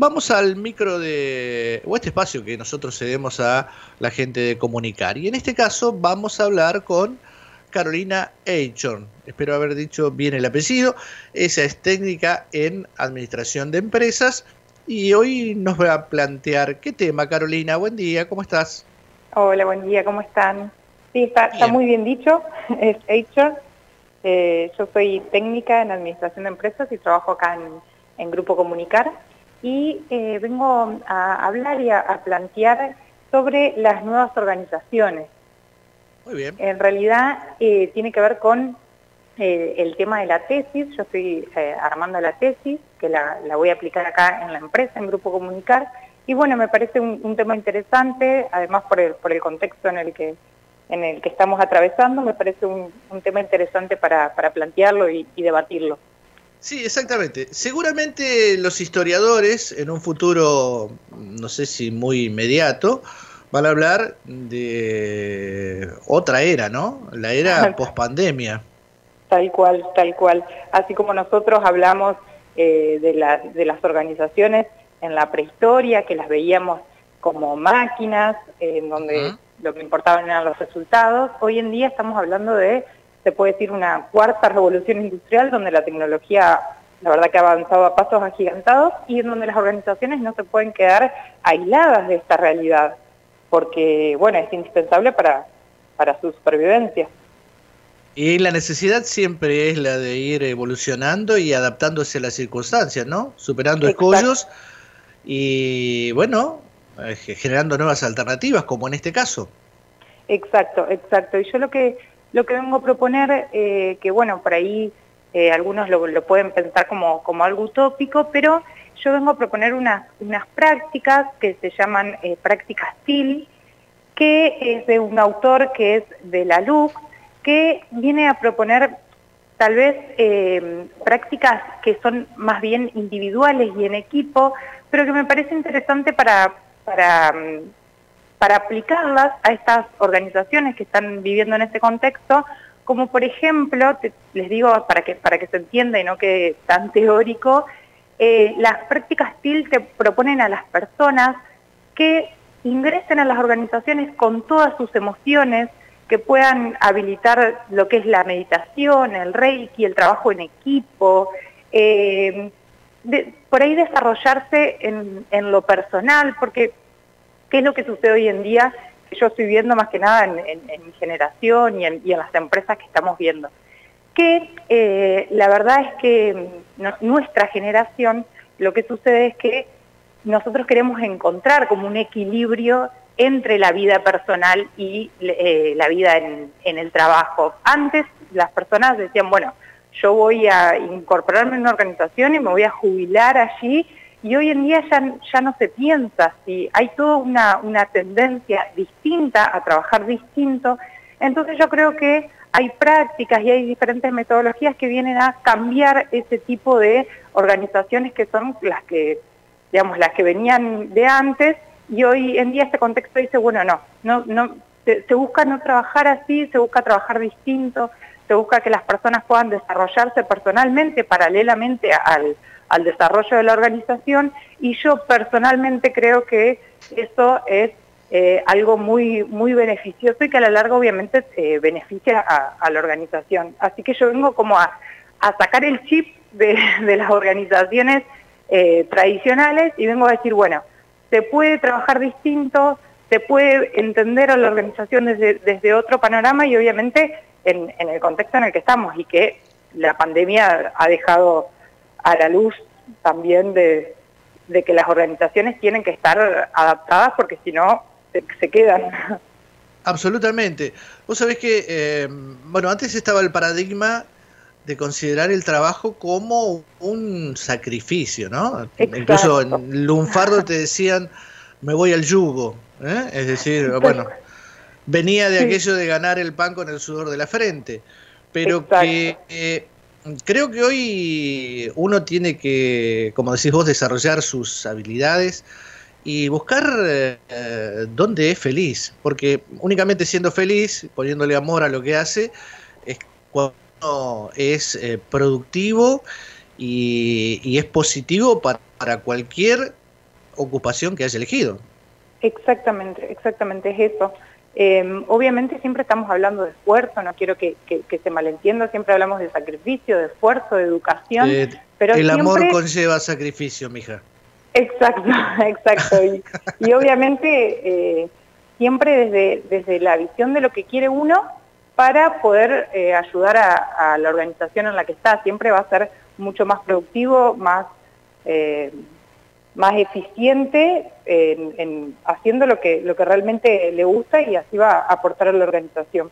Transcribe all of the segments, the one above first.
vamos al micro de, o este espacio que nosotros cedemos a la gente de comunicar. Y en este caso vamos a hablar con Carolina Eichhorn. Espero haber dicho bien el apellido. Esa es técnica en administración de empresas. Y hoy nos va a plantear qué tema, Carolina. Buen día, ¿cómo estás? Hola, buen día, ¿cómo están? Sí, está, muy bien dicho, es Eichhorn. Eh, yo soy técnica en administración de empresas y trabajo acá en, Grupo Comunicar y eh, vengo a hablar y a, plantear sobre las nuevas organizaciones. Muy bien. En realidad eh, tiene que ver con el tema de la tesis, yo estoy armando la tesis, que la, voy a aplicar acá en la empresa, en Grupo Comunicar, y bueno, me parece un, tema interesante, además por el, por el contexto en el que en el que estamos atravesando, me parece un, tema interesante para, plantearlo y, debatirlo. Sí, exactamente. Seguramente los historiadores en un futuro, no sé si muy inmediato, van a hablar de otra era, ¿no? La era post-pandemia. Tal cual, tal cual. Así como nosotros hablamos eh, de, de las organizaciones en la prehistoria, que las veíamos como máquinas, en donde lo que importaban eran los resultados. Hoy en día estamos hablando de, se puede decir, una cuarta revolución industrial donde la tecnología, la verdad que ha avanzado a pasos agigantados y en donde las organizaciones no se pueden quedar aisladas de esta realidad, porque, bueno, es indispensable para, para su supervivencia. Y la necesidad siempre es la de ir evolucionando y adaptándose a las circunstancias, ¿no? Superando escollos y, bueno, eh, generando nuevas alternativas, como en este caso. Exacto, exacto. Y yo lo que, lo que vengo a proponer, eh, que bueno, por ahí eh, algunos lo, pueden pensar como, como algo utópico, pero yo vengo a proponer unas, unas prácticas que se llaman prácticas TIL, que es de un autor que es de la LUC, que viene a proponer tal vez prácticas que son más bien individuales y en equipo, pero que me parece interesante para, para, mm, para aplicarlas a estas organizaciones que están viviendo en este contexto, como por ejemplo, les digo para que, para que se entienda y no que tan teórico, eh, las prácticas TIL te proponen a las personas que ingresen a las organizaciones con todas sus emociones, que puedan habilitar lo que es la meditación, el reiki, el trabajo en equipo, eh, por ahí desarrollarse en, en, lo personal, porque ¿qué es lo que sucede hoy en día? Yo estoy viendo más que nada en, mi generación y en, las empresas que estamos viendo. Que eh, la verdad es que nuestra generación, lo que sucede es que nosotros queremos encontrar como un equilibrio entre la vida personal y eh, la vida en, en el trabajo. Antes las personas decían, bueno, yo voy a incorporarme en una organización y me voy a jubilar allí y hoy en día ya, ya no se piensa así, hay toda una, una tendencia distinta a trabajar distinto, entonces yo creo que hay prácticas y hay diferentes metodologías que vienen a cambiar ese tipo de organizaciones que son las que, digamos, las que venían de antes. Y hoy en día este contexto dice, bueno, no, no, no se busca no trabajar así, se busca trabajar distinto, se busca que las personas puedan desarrollarse personalmente paralelamente al, desarrollo de la organización y yo personalmente creo que eso es eh, algo muy, muy beneficioso y que a la larga obviamente eh, beneficia a, la organización. Así que yo vengo como a, sacar el chip de, las organizaciones eh, tradicionales y vengo a decir, bueno, se puede trabajar distinto, se puede entender a la organización desde, desde otro panorama y obviamente en, el contexto en el que estamos y que la pandemia ha dejado a la luz también de, que las organizaciones tienen que estar adaptadas porque si no se, quedan. Absolutamente. Vos sabés que, eh, bueno, antes estaba el paradigma de considerar el trabajo como un sacrificio, ¿no? Incluso en Lunfardo te decían, me voy al yugo, ¿eh? es decir, bueno, venía de aquello de ganar el pan con el sudor de la frente, pero que eh, creo que hoy uno tiene que, como decís vos, desarrollar sus habilidades y buscar eh, dónde es feliz, porque únicamente siendo feliz, poniéndole amor a lo que hace, es cuando es eh, productivo y, es positivo para, cualquier ocupación que haya elegido. Exactamente, exactamente es eso. Em, obviamente siempre estamos hablando de esfuerzo, no quiero que, se malentienda, siempre hablamos de sacrificio, de esfuerzo, de educación. Eh, pero el amor conlleva sacrificio, mija. Exacto, exacto. Y, obviamente eh, siempre desde, desde la visión de lo que quiere uno para poder eh, ayudar a, la organización en la que está. Siempre va a ser mucho más productivo, más más eficiente en, haciendo lo que, lo que realmente le gusta y así va a aportar a la organización.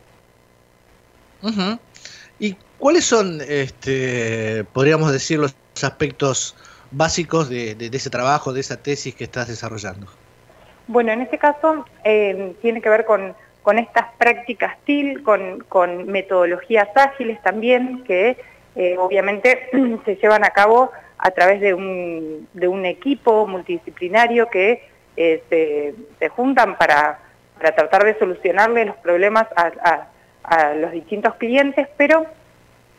¿Y cuáles son, este, podríamos decir, los aspectos básicos de, ese trabajo, de esa tesis que estás desarrollando? Bueno, en este caso eh, tiene que ver con, estas prácticas TIL, con, metodologías ágiles también, que eh, obviamente se llevan a cabo a través de un, de un equipo multidisciplinario que eh, se, juntan para, para, tratar de solucionarle los problemas a, los distintos clientes, pero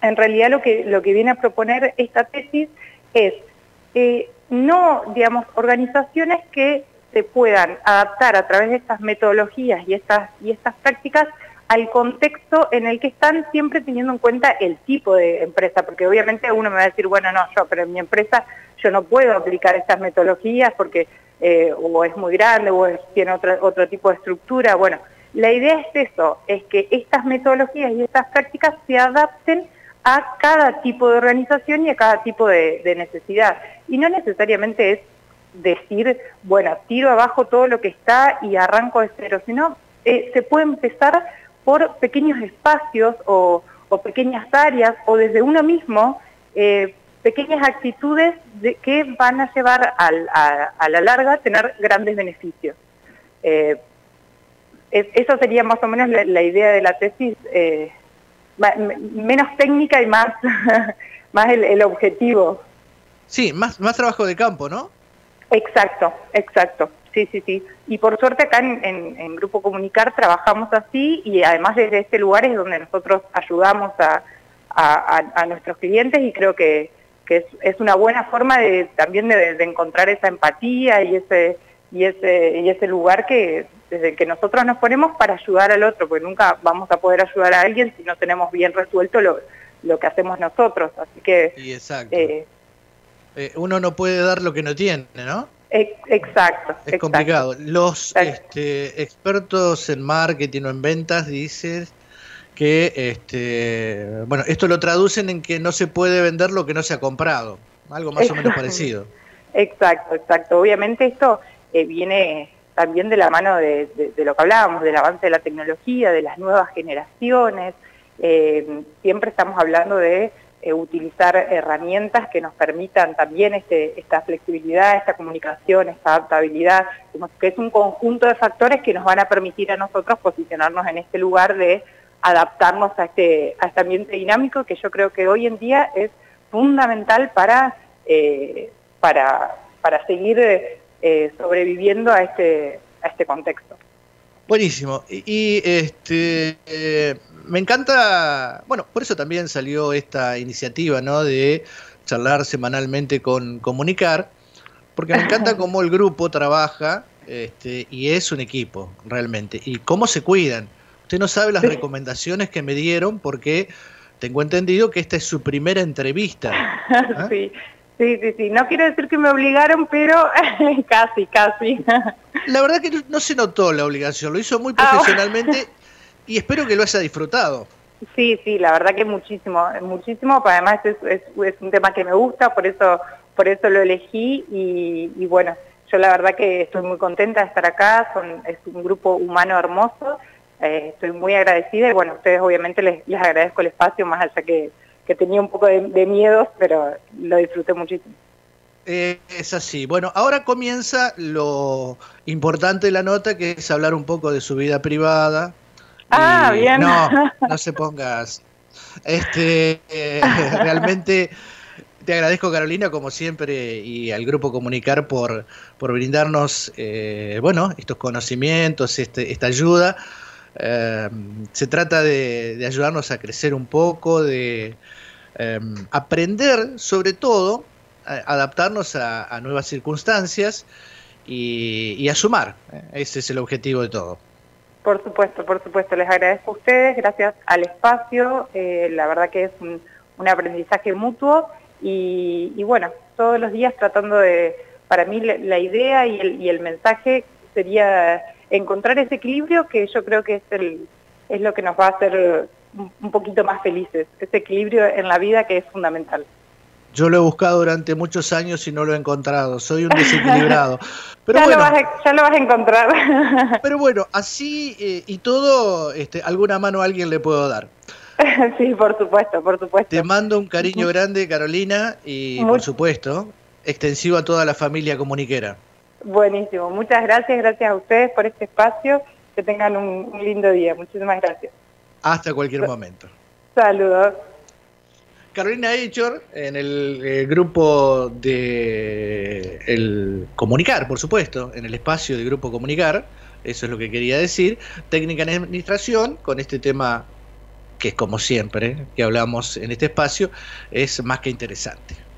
en realidad lo que, lo que viene a proponer esta tesis es eh, no, digamos, organizaciones que se puedan adaptar a través de estas metodologías y estas, y estas prácticas al contexto en el que están siempre teniendo en cuenta el tipo de empresa, porque obviamente uno me va a decir, bueno, no, yo, pero en mi empresa yo no puedo aplicar estas metodologías porque eh, o es muy grande o tiene otro, otro tipo de estructura. Bueno, la idea es eso, es que estas metodologías y estas prácticas se adapten a cada tipo de organización y a cada tipo de, necesidad. Y no necesariamente es decir, bueno, tiro abajo todo lo que está y arranco de cero, sino eh, se puede empezar por pequeños espacios o, pequeñas áreas o desde uno mismo eh, pequeñas actitudes de, que van a llevar a, la larga a tener grandes beneficios. Eh, eso sería más o menos la, idea de la tesis, eh, menos técnica y más, más el, objetivo. Sí, más, más trabajo de campo, ¿no? Exacto, exacto. Sí, sí, sí. Y por suerte acá en, Grupo Comunicar trabajamos así y además desde este lugar es donde nosotros ayudamos a, nuestros clientes y creo que, es, una buena forma de también de, encontrar esa empatía y ese, y, ese, y ese lugar que desde el que nosotros nos ponemos para ayudar al otro, porque nunca vamos a poder ayudar a alguien si no tenemos bien resuelto lo, lo que hacemos nosotros. Así que... exacto. Eh, eh, uno no puede dar lo que no tiene, ¿no? Exacto. Es complicado. Los este, expertos en marketing o en ventas dicen que, este, bueno, esto lo traducen en que no se puede vender lo que no se ha comprado, algo más o menos parecido. Exacto, exacto. Obviamente esto eh, viene también de la mano de, lo que hablábamos, del avance de la tecnología, de las nuevas generaciones. Eh, siempre estamos hablando de eh, utilizar herramientas que nos permitan también este, esta flexibilidad, esta comunicación, esta adaptabilidad, que es un conjunto de factores que nos van a permitir a nosotros posicionarnos en este lugar de adaptarnos a este, a este ambiente dinámico que yo creo que hoy en día es fundamental para, eh, para, para seguir eh, sobreviviendo a este, a este contexto. Buenísimo. Y, este, me encanta, bueno, por eso también salió esta iniciativa, ¿no? De charlar semanalmente con Comunicar, porque me encanta cómo el grupo trabaja este, y es un equipo, realmente, y cómo se cuidan. Usted no sabe las recomendaciones que me dieron porque tengo entendido que esta es su primera entrevista. ¿ah? Sí, Sí, sí, sí. No quiero decir que me obligaron, pero casi, casi. La verdad que no se notó la obligación, lo hizo muy ah, profesionalmente y espero que lo haya disfrutado. Sí, sí, la verdad que muchísimo, muchísimo, además es, es, un tema que me gusta, por eso, por eso lo elegí y, bueno, yo la verdad que estoy muy contenta de estar acá, son, es un grupo humano hermoso, eh, estoy muy agradecida y bueno, a ustedes obviamente les, les agradezco el espacio, más allá que que tenía un poco de, miedos, pero lo disfruté muchísimo. Eh, es así. Bueno, ahora comienza lo importante de la nota, que es hablar un poco de su vida privada. Ah, bien. No, no se pongas. Este, eh, realmente te agradezco, Carolina, como siempre, y al Grupo Comunicar por, por brindarnos, eh, bueno, estos conocimientos, este, esta ayuda. se trata de, ayudarnos a crecer un poco, de, Em, aprender sobre todo, adaptarnos a, nuevas circunstancias y, a sumar. Ese es el objetivo de todo. Por supuesto, por supuesto. Les agradezco a ustedes, gracias al espacio. Eh, la verdad que es un, aprendizaje mutuo y, bueno, todos los días tratando de, para mí la, idea y el, y el, mensaje sería encontrar ese equilibrio que yo creo que es, el, es lo que nos va a hacer un poquito más felices, ese equilibrio en la vida que es fundamental. Yo lo he buscado durante muchos años y no lo he encontrado. Soy un desequilibrado. Pero ya, lo vas a, ya, lo vas a, encontrar. Pero bueno, así eh, y todo, este, alguna mano a alguien le puedo dar. Sí, por supuesto, por supuesto. Te mando un cariño grande, Carolina, y por supuesto, extensivo a toda la familia comuniquera. Buenísimo, muchas gracias, gracias a ustedes por este espacio. Que tengan un, un lindo día. Muchísimas gracias. Hasta cualquier momento. Saludos. Carolina Eichor en el, eh, grupo de el Comunicar, por supuesto, en el espacio de Grupo Comunicar, eso es lo que quería decir, técnica en administración, con este tema que es como siempre, que hablamos en este espacio, es más que interesante.